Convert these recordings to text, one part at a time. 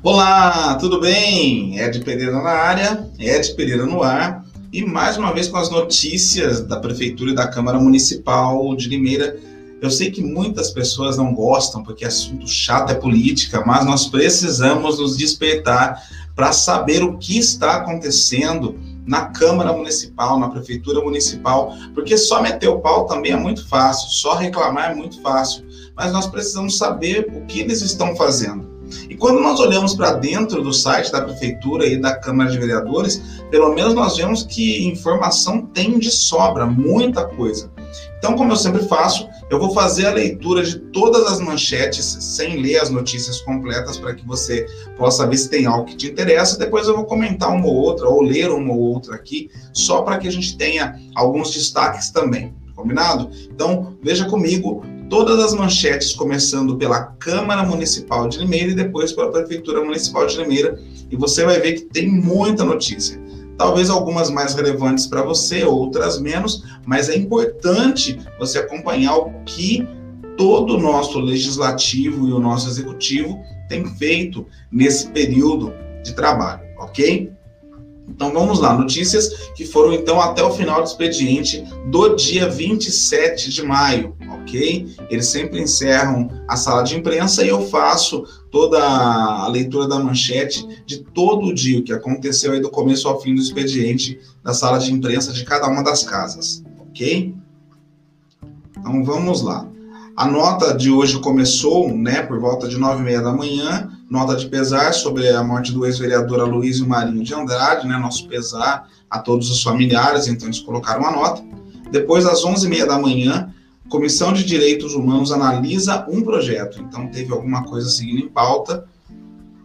Olá, tudo bem? Ed Pereira na área, Ed Pereira no ar e mais uma vez com as notícias da Prefeitura e da Câmara Municipal de Limeira. Eu sei que muitas pessoas não gostam porque assunto chato é política, mas nós precisamos nos despertar para saber o que está acontecendo na Câmara Municipal, na Prefeitura Municipal, porque só meter o pau também é muito fácil, só reclamar é muito fácil, mas nós precisamos saber o que eles estão fazendo. E quando nós olhamos para dentro do site da Prefeitura e da Câmara de Vereadores, pelo menos nós vemos que informação tem de sobra, muita coisa. Então, como eu sempre faço, eu vou fazer a leitura de todas as manchetes, sem ler as notícias completas, para que você possa ver se tem algo que te interessa. Depois eu vou comentar uma ou outra, ou ler uma ou outra aqui, só para que a gente tenha alguns destaques também. Combinado? Então, veja comigo todas as manchetes, começando pela Câmara Municipal de Limeira e depois pela Prefeitura Municipal de Limeira, e você vai ver que tem muita notícia. Talvez algumas mais relevantes para você, outras menos, mas é importante você acompanhar o que todo o nosso legislativo e o nosso executivo tem feito nesse período de trabalho, ok? Então vamos lá, notícias que foram então até o final do expediente do dia 27 de maio, ok? Eles sempre encerram a sala de imprensa e eu faço toda a leitura da manchete de todo o dia, o que aconteceu aí do começo ao fim do expediente da sala de imprensa de cada uma das casas, ok? Então vamos lá. A nota de hoje começou, né, por volta de nove e meia da manhã, nota de pesar sobre a morte do ex-vereador Aloysio Marinho de Andrade, né, nosso pesar a todos os familiares, então eles colocaram a nota. Depois, às onze e meia da manhã, Comissão de Direitos Humanos analisa um projeto, então teve alguma coisa seguindo em pauta.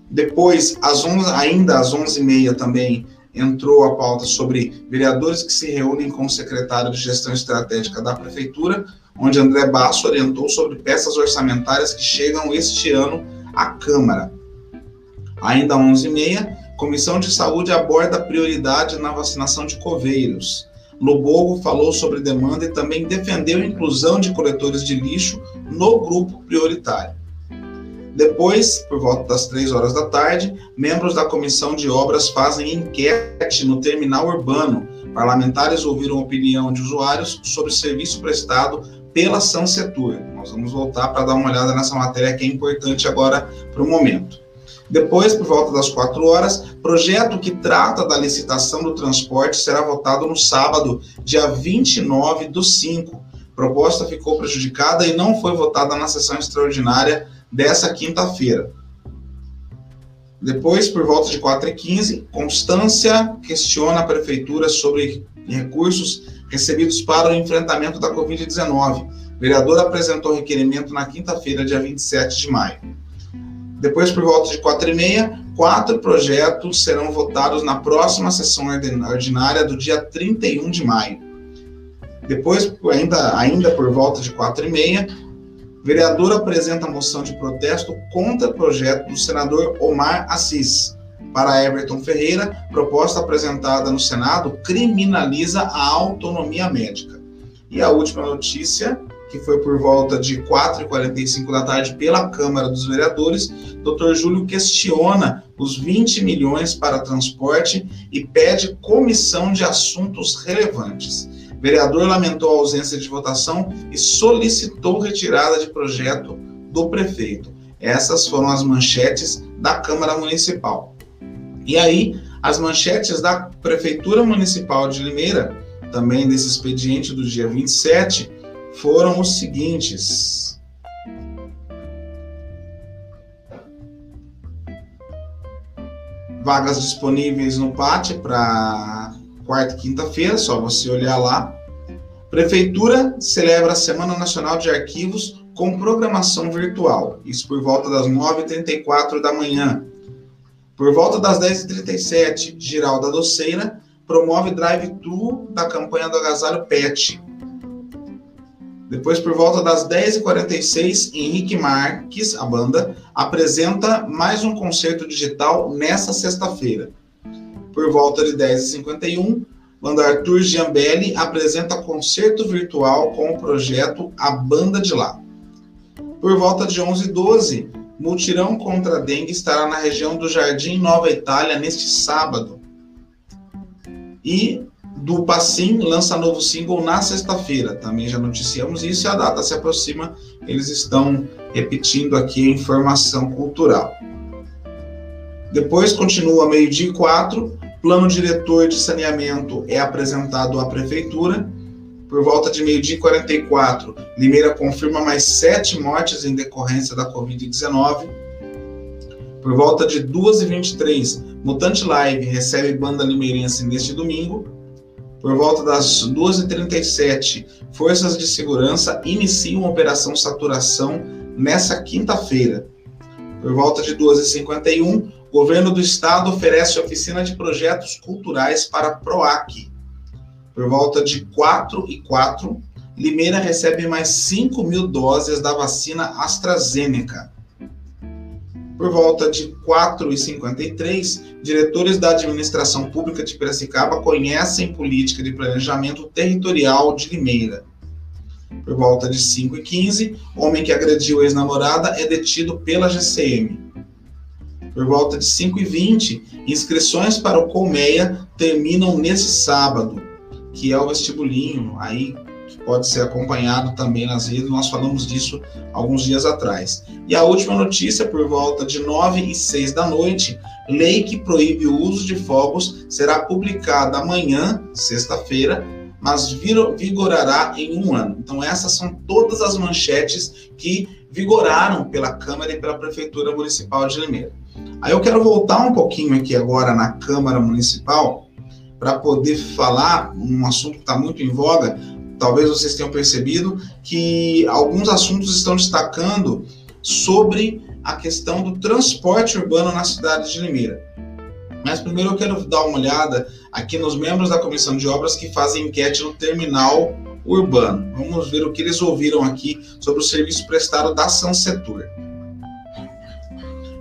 Depois, às 11, ainda às onze e meia também, entrou a pauta sobre vereadores que se reúnem com o secretário de Gestão Estratégica da Prefeitura onde André Basso orientou sobre peças orçamentárias que chegam este ano à Câmara. Ainda às 11h30, Comissão de Saúde aborda prioridade na vacinação de coveiros. Lobogo falou sobre demanda e também defendeu a inclusão de coletores de lixo no grupo prioritário. Depois, por volta das três horas da tarde, membros da comissão de obras fazem enquete no terminal urbano. Parlamentares ouviram opinião de usuários sobre serviço prestado pela Sansetur. Nós vamos voltar para dar uma olhada nessa matéria que é importante agora para o momento. Depois, por volta das quatro horas, projeto que trata da licitação do transporte será votado no sábado, dia 29 do 5. Proposta ficou prejudicada e não foi votada na sessão extraordinária dessa quinta-feira. Depois, por volta de 4h15, Constância questiona a prefeitura sobre recursos recebidos para o enfrentamento da Covid-19. O vereador apresentou requerimento na quinta-feira, dia 27 de maio. Depois, por volta de quatro e meia, quatro projetos serão votados na próxima sessão ordinária do dia 31 de maio. Depois, ainda, ainda por volta de quatro e meia, vereador apresenta moção de protesto contra o projeto do senador Omar Assis para Everton Ferreira, proposta apresentada no Senado criminaliza a autonomia médica. E a última notícia, que foi por volta de 4h45 da tarde pela Câmara dos Vereadores, Dr. Júlio questiona os 20 milhões para transporte e pede comissão de assuntos relevantes. Vereador lamentou a ausência de votação e solicitou retirada de projeto do prefeito. Essas foram as manchetes da Câmara Municipal. E aí, as manchetes da Prefeitura Municipal de Limeira, também desse expediente do dia 27, foram os seguintes. Vagas disponíveis no pátio para quarta e quinta-feira, só você olhar lá. Prefeitura celebra a Semana Nacional de Arquivos com programação virtual, isso por volta das 9h34 da manhã. Por volta das 10h37, Giralda Doceira promove drive-thru da campanha do agasalho PET. Depois, por volta das 10h46, Henrique Marques, a banda, apresenta mais um concerto digital nesta sexta-feira. Por volta de 10h51, banda Arthur Giambelli apresenta concerto virtual com o projeto A Banda de Lá. Por volta de 11h12, Multirão contra a dengue estará na região do Jardim Nova Itália neste sábado. E do Passim lança novo single na sexta-feira. Também já noticiamos isso e a data se aproxima. Eles estão repetindo aqui a informação cultural. Depois continua meio-dia e quatro. Plano diretor de saneamento é apresentado à prefeitura. Por volta de meio-dia e 44, Limeira confirma mais sete mortes em decorrência da Covid-19. Por volta de 2h23, Mutante Live recebe banda limeirense neste domingo. Por volta das 2h37, forças de segurança iniciam a operação saturação nessa quinta-feira. Por volta de 2h51, o governo do estado oferece oficina de projetos culturais para a PROAC. Por volta de 4 e 4, Limeira recebe mais 5 mil doses da vacina AstraZeneca. Por volta de 4h53, diretores da administração pública de Piracicaba conhecem política de planejamento territorial de Limeira. Por volta de 5h15, homem que agrediu ex-namorada é detido pela GCM. Por volta de 5h20, inscrições para o Colmeia terminam nesse sábado, que é o vestibulinho, aí pode ser acompanhado também nas redes, nós falamos disso alguns dias atrás. E a última notícia, por volta de 9 e 6 da noite, lei que proíbe o uso de fogos será publicada amanhã, sexta-feira, mas vigorará em um ano. Então, essas são todas as manchetes que vigoraram pela Câmara e pela Prefeitura Municipal de Limeira. Aí eu quero voltar um pouquinho aqui agora na Câmara Municipal para poder falar um assunto que está muito em voga, talvez vocês tenham percebido que alguns assuntos estão destacando sobre a questão do transporte urbano na cidade de Limeira. Mas primeiro eu quero dar uma olhada aqui nos membros da comissão de obras que fazem enquete no terminal urbano. Vamos ver o que eles ouviram aqui sobre o serviço prestado da Sansetur.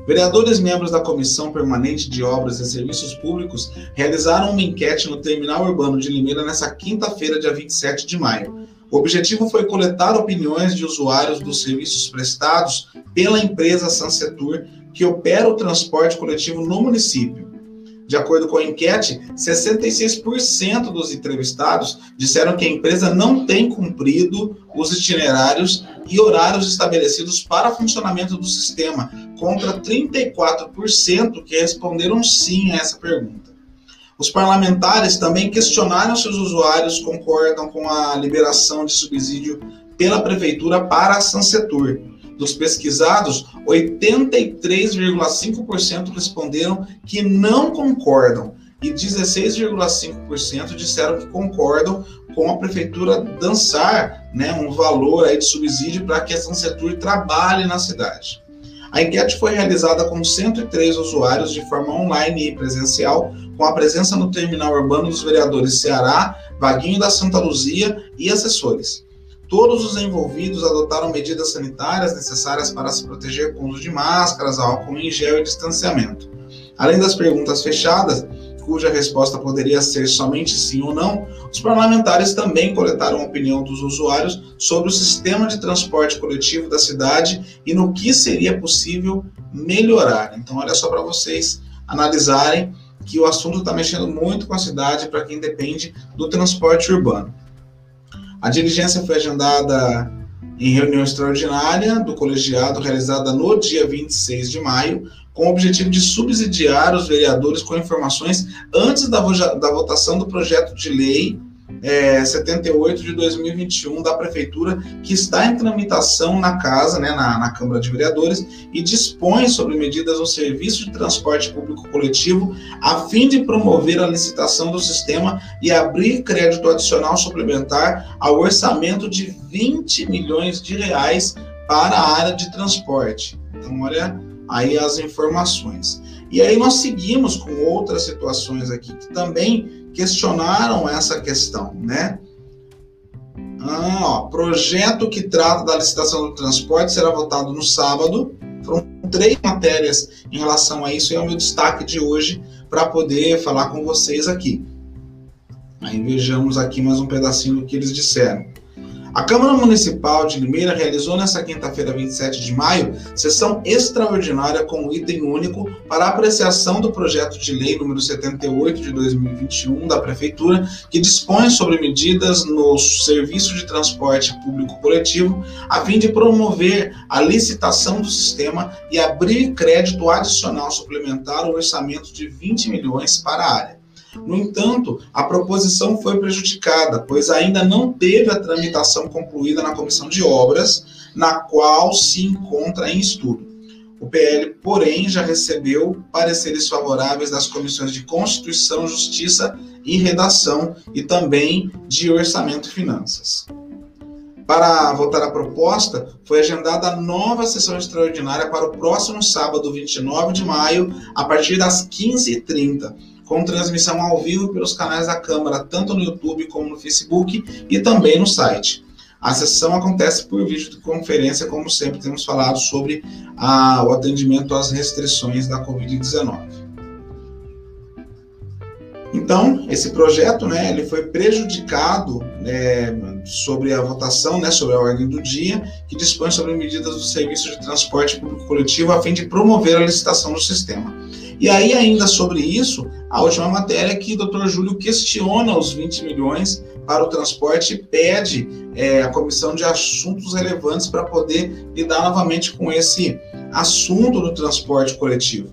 Vereadores membros da Comissão Permanente de Obras e Serviços Públicos realizaram uma enquete no Terminal Urbano de Limeira nesta quinta-feira, dia 27 de maio. O objetivo foi coletar opiniões de usuários dos serviços prestados pela empresa Sansetur, que opera o transporte coletivo no município. De acordo com a enquete, 66% dos entrevistados disseram que a empresa não tem cumprido os itinerários e horários estabelecidos para funcionamento do sistema, contra 34% que responderam sim a essa pergunta. Os parlamentares também questionaram se os usuários concordam com a liberação de subsídio pela prefeitura para a Sansetur dos pesquisados, 83,5% responderam que não concordam e 16,5% disseram que concordam com a prefeitura dançar né, um valor aí de subsídio para que a Sansetur trabalhe na cidade. A enquete foi realizada com 103 usuários de forma online e presencial, com a presença no terminal urbano dos vereadores Ceará, Vaguinho da Santa Luzia e assessores. Todos os envolvidos adotaram medidas sanitárias necessárias para se proteger com uso de máscaras, álcool em gel e distanciamento. Além das perguntas fechadas, cuja resposta poderia ser somente sim ou não, os parlamentares também coletaram a opinião dos usuários sobre o sistema de transporte coletivo da cidade e no que seria possível melhorar. Então, olha só para vocês analisarem que o assunto está mexendo muito com a cidade para quem depende do transporte urbano. A diligência foi agendada em reunião extraordinária do colegiado realizada no dia 26 de maio, com o objetivo de subsidiar os vereadores com informações antes da, da votação do projeto de lei é, 78 de 2021 da Prefeitura, que está em tramitação na Casa, né, na, na Câmara de Vereadores, e dispõe sobre medidas no serviço de transporte público coletivo, a fim de promover a licitação do sistema e abrir crédito adicional suplementar ao orçamento de 20 milhões de reais para a área de transporte. Então, olha aí as informações. E aí nós seguimos com outras situações aqui que também questionaram essa questão, né? Ah, ó, projeto que trata da licitação do transporte será votado no sábado. Foram três matérias em relação a isso e é o meu destaque de hoje para poder falar com vocês aqui. Aí vejamos aqui mais um pedacinho do que eles disseram. A Câmara Municipal de Limeira realizou nesta quinta-feira, 27 de maio, sessão extraordinária com item único para apreciação do projeto de lei número 78 de 2021 da Prefeitura, que dispõe sobre medidas no serviço de transporte público coletivo, a fim de promover a licitação do sistema e abrir crédito adicional suplementar ao orçamento de 20 milhões para a área. No entanto, a proposição foi prejudicada, pois ainda não teve a tramitação concluída na comissão de obras, na qual se encontra em estudo. O PL, porém, já recebeu pareceres favoráveis das comissões de Constituição, Justiça e Redação e também de Orçamento e Finanças. Para votar a proposta, foi agendada a nova sessão extraordinária para o próximo sábado, 29 de maio, a partir das 15h30 com transmissão ao vivo pelos canais da Câmara, tanto no YouTube como no Facebook e também no site. A sessão acontece por videoconferência, como sempre temos falado sobre a, o atendimento às restrições da Covid-19. Então, esse projeto, né, ele foi prejudicado né, sobre a votação, né, sobre a ordem do dia, que dispõe sobre medidas do serviço de transporte público coletivo a fim de promover a licitação do sistema. E aí, ainda sobre isso, a última matéria é que o Dr. Júlio questiona os 20 milhões para o transporte e pede é, a comissão de assuntos relevantes para poder lidar novamente com esse assunto do transporte coletivo.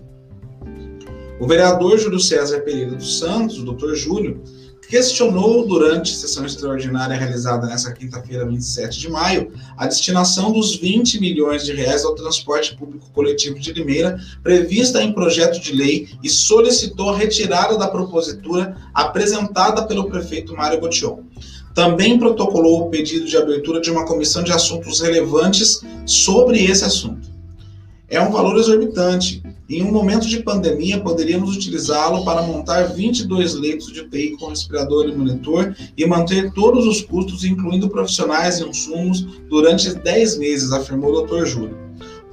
O vereador Júlio César Pereira dos Santos, o Dr. Júlio, questionou durante sessão extraordinária realizada nesta quinta-feira, 27 de maio, a destinação dos 20 milhões de reais ao transporte público coletivo de Limeira, prevista em projeto de lei, e solicitou a retirada da propositura apresentada pelo prefeito Mário Botion. Também protocolou o pedido de abertura de uma comissão de assuntos relevantes sobre esse assunto. É um valor exorbitante, em um momento de pandemia, poderíamos utilizá-lo para montar 22 leitos de UTI com respirador e monitor e manter todos os custos, incluindo profissionais e insumos, durante 10 meses, afirmou o Dr. Júlio.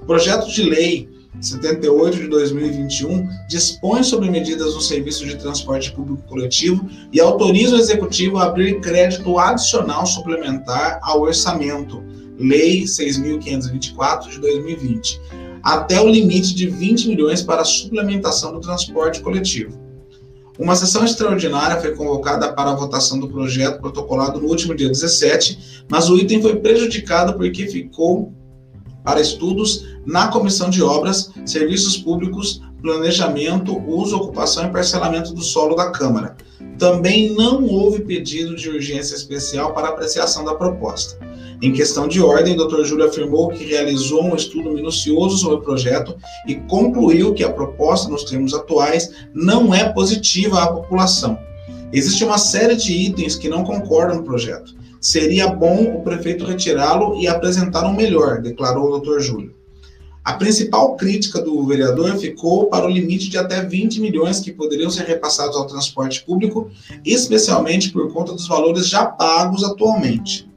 O projeto de lei 78 de 2021 dispõe sobre medidas no serviço de transporte público coletivo e autoriza o executivo a abrir crédito adicional suplementar ao orçamento, Lei 6.524 de 2020 até o limite de 20 milhões para a suplementação do transporte coletivo. Uma sessão extraordinária foi convocada para a votação do projeto protocolado no último dia 17, mas o item foi prejudicado porque ficou para estudos na Comissão de Obras, Serviços Públicos, Planejamento, Uso, Ocupação e Parcelamento do Solo da Câmara. Também não houve pedido de urgência especial para apreciação da proposta. Em questão de ordem, o Dr. Júlio afirmou que realizou um estudo minucioso sobre o projeto e concluiu que a proposta, nos termos atuais, não é positiva à população. Existe uma série de itens que não concordam no projeto. Seria bom o prefeito retirá-lo e apresentar um melhor, declarou o Dr. Júlio. A principal crítica do vereador ficou para o limite de até 20 milhões que poderiam ser repassados ao transporte público, especialmente por conta dos valores já pagos atualmente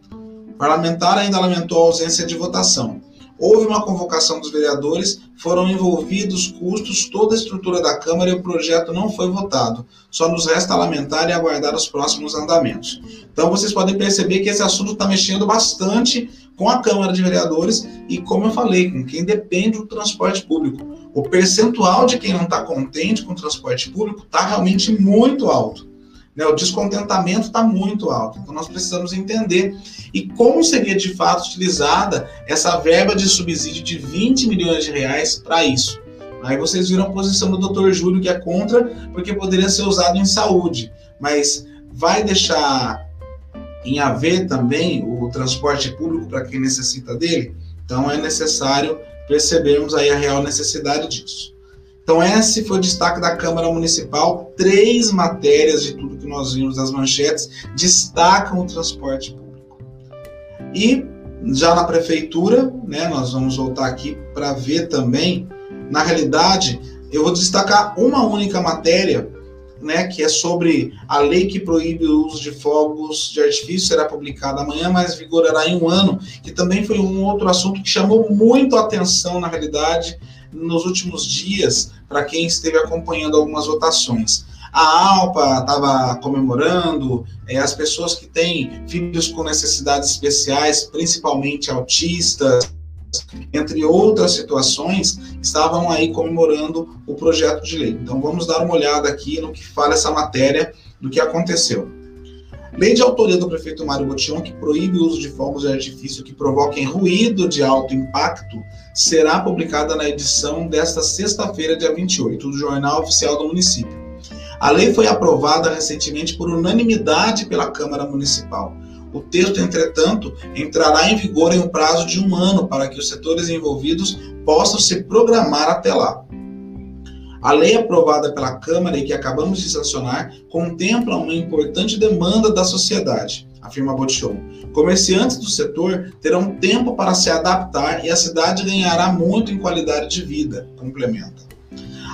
parlamentar ainda lamentou a ausência de votação. Houve uma convocação dos vereadores, foram envolvidos custos, toda a estrutura da Câmara e o projeto não foi votado. Só nos resta lamentar e aguardar os próximos andamentos. Então vocês podem perceber que esse assunto está mexendo bastante com a Câmara de Vereadores e, como eu falei, com quem depende do transporte público. O percentual de quem não está contente com o transporte público está realmente muito alto. Né? O descontentamento está muito alto. Então, nós precisamos entender. E como seria de fato utilizada essa verba de subsídio de 20 milhões de reais para isso? Aí vocês viram a posição do Dr. Júlio, que é contra, porque poderia ser usado em saúde. Mas vai deixar em haver também o transporte público para quem necessita dele? Então, é necessário percebermos aí a real necessidade disso. Então, esse foi o destaque da Câmara Municipal. Três matérias de tudo nós vimos nas manchetes destacam o transporte público. E já na prefeitura, né, nós vamos voltar aqui para ver também. Na realidade, eu vou destacar uma única matéria, né, que é sobre a lei que proíbe o uso de fogos de artifício, será publicada amanhã, mas vigorará em um ano, que também foi um outro assunto que chamou muito a atenção, na realidade, nos últimos dias, para quem esteve acompanhando algumas votações. A Alpa estava comemorando, é, as pessoas que têm filhos com necessidades especiais, principalmente autistas, entre outras situações, estavam aí comemorando o projeto de lei. Então vamos dar uma olhada aqui no que fala essa matéria do que aconteceu. Lei de autoria do prefeito Mário Botion, que proíbe o uso de fogos de artifício que provoquem ruído de alto impacto, será publicada na edição desta sexta-feira, dia 28, do Jornal Oficial do Município. A lei foi aprovada recentemente por unanimidade pela Câmara Municipal. O texto, entretanto, entrará em vigor em um prazo de um ano para que os setores envolvidos possam se programar até lá. A lei aprovada pela Câmara e que acabamos de sancionar contempla uma importante demanda da sociedade, afirma Botchon. Comerciantes do setor terão tempo para se adaptar e a cidade ganhará muito em qualidade de vida, complementa.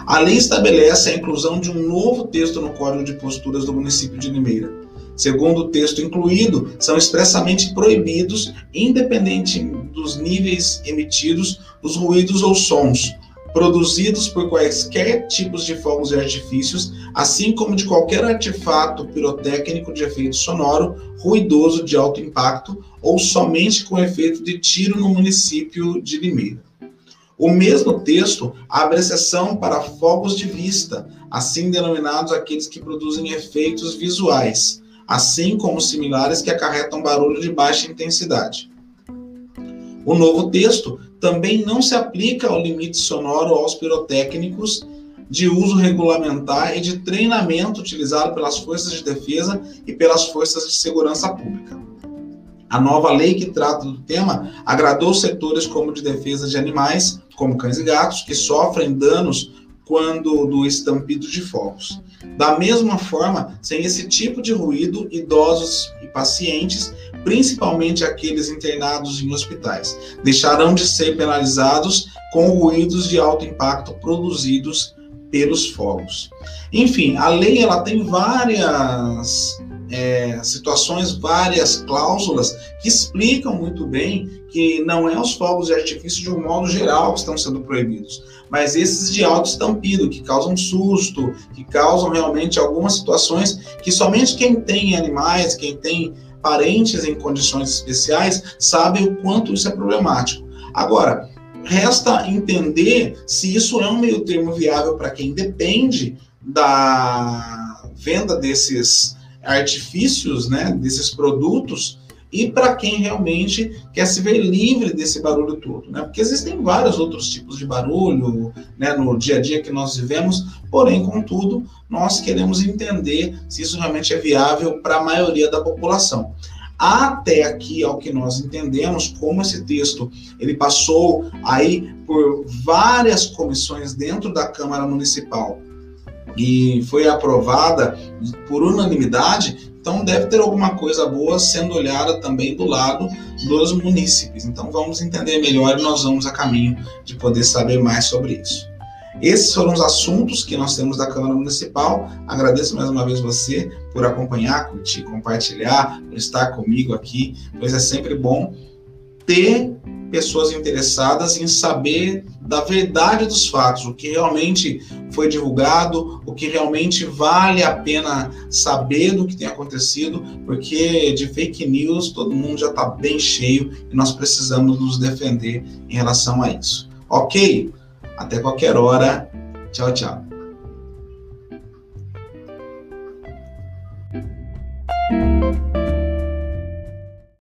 A lei estabelece a inclusão de um novo texto no Código de Posturas do município de Limeira. Segundo o texto incluído, são expressamente proibidos, independente dos níveis emitidos, os ruídos ou sons, produzidos por quaisquer tipos de fogos e artifícios, assim como de qualquer artefato pirotécnico de efeito sonoro, ruidoso de alto impacto ou somente com efeito de tiro no município de Limeira. O mesmo texto abre exceção para fogos de vista, assim denominados aqueles que produzem efeitos visuais, assim como similares que acarretam barulho de baixa intensidade. O novo texto também não se aplica ao limite sonoro aos pirotécnicos de uso regulamentar e de treinamento utilizado pelas forças de defesa e pelas forças de segurança pública. A nova lei que trata do tema agradou setores como de defesa de animais, como cães e gatos, que sofrem danos quando do estampido de fogos. Da mesma forma, sem esse tipo de ruído, idosos e pacientes, principalmente aqueles internados em hospitais, deixarão de ser penalizados com ruídos de alto impacto produzidos pelos fogos. Enfim, a lei ela tem várias é, situações, várias cláusulas que explicam muito bem que não é os fogos de artifício de um modo geral que estão sendo proibidos, mas esses de alto estampido, que causam susto, que causam realmente algumas situações que somente quem tem animais, quem tem parentes em condições especiais, sabe o quanto isso é problemático. Agora, resta entender se isso é um meio termo viável para quem depende da venda desses artifícios, né, desses produtos, e para quem realmente quer se ver livre desse barulho todo, né? Porque existem vários outros tipos de barulho, né, no dia a dia que nós vivemos, porém, contudo, nós queremos entender se isso realmente é viável para a maioria da população. Até aqui, ao que nós entendemos, como esse texto ele passou aí por várias comissões dentro da Câmara Municipal e foi aprovada por unanimidade, então deve ter alguma coisa boa sendo olhada também do lado dos munícipes. Então vamos entender melhor e nós vamos a caminho de poder saber mais sobre isso. Esses foram os assuntos que nós temos da Câmara Municipal. Agradeço mais uma vez você por acompanhar, curtir, compartilhar, por estar comigo aqui, pois é sempre bom ter pessoas interessadas em saber da verdade dos fatos, o que realmente foi divulgado, o que realmente vale a pena saber do que tem acontecido, porque de fake news todo mundo já está bem cheio e nós precisamos nos defender em relação a isso. Ok? Até qualquer hora. Tchau, tchau.